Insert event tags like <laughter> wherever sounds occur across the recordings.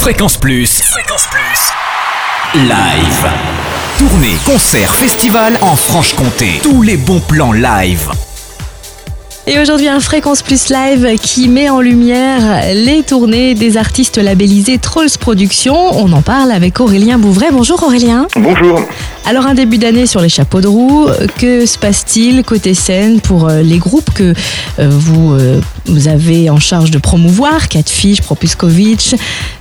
Fréquence Plus. Fréquence Plus. Live. Tournée, concert, festival en Franche-Comté. Tous les bons plans live. Et aujourd'hui, un Fréquence Plus Live qui met en lumière les tournées des artistes labellisés Trolls Productions. On en parle avec Aurélien Bouvray. Bonjour Aurélien. Bonjour. Alors un début d'année sur les chapeaux de roue, que se passe-t-il côté scène pour euh, les groupes que euh, vous, euh, vous avez en charge de promouvoir, Catfish, Propuskovitch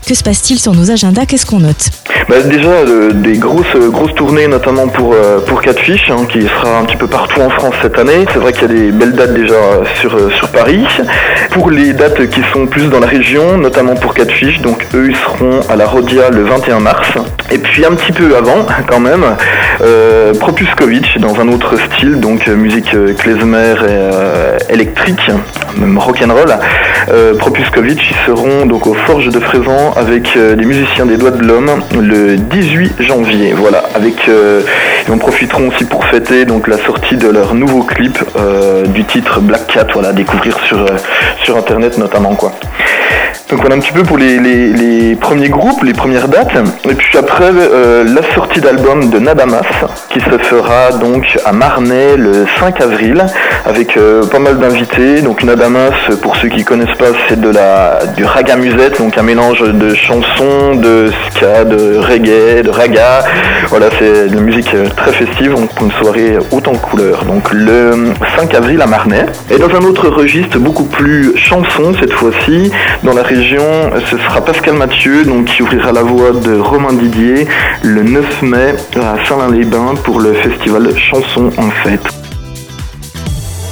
Que se passe-t-il sur nos agendas? Qu'est-ce qu'on note? Bah, déjà euh, des grosses grosses tournées notamment pour euh, pour Catfish hein, qui sera un petit peu partout en France cette année. C'est vrai qu'il y a des belles dates déjà euh, sur euh, sur Paris. Pour les dates qui sont plus dans la région, notamment pour Catfish, donc eux ils seront à la Rodia le 21 mars. Et puis un petit peu avant <laughs> quand même, euh, Propuskovitch dans un autre style, donc euh, musique euh, klezmer euh, électrique, même rock'n'roll. Euh, Propuskovitch ils seront donc aux Forges de Frézan avec les musiciens des Doigts de l'Homme le 18 janvier. Voilà, avec et en profiteront aussi pour fêter donc la sortie de leur nouveau clip euh, du titre Black Cat. Voilà, à découvrir sur euh, sur internet notamment quoi. Donc voilà un petit peu pour les, les- premiers groupes, les premières dates. Et puis après, euh, la sortie d'album de Nadamas, qui se fera donc à Marnay le 5 avril, avec euh, pas mal d'invités. Donc Nadamas, pour ceux qui connaissent pas, c'est de la du raga musette, donc un mélange de chansons, de ska, de reggae, de raga. Voilà, c'est de la musique très festive, donc pour une soirée haute en couleurs. Donc le 5 avril à Marnay. Et dans un autre registre, beaucoup plus chanson cette fois-ci, dans la région, ce sera Pascal Mathieu, donc qui ouvrira la voix de Romain Didier le 9 mai à Saint-Lin-les-Bains pour le festival Chanson en fête.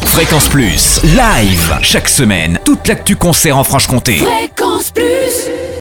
Fréquence Plus. Live. Chaque semaine. Toute l'actu concert en Franche-Comté. Fréquence Plus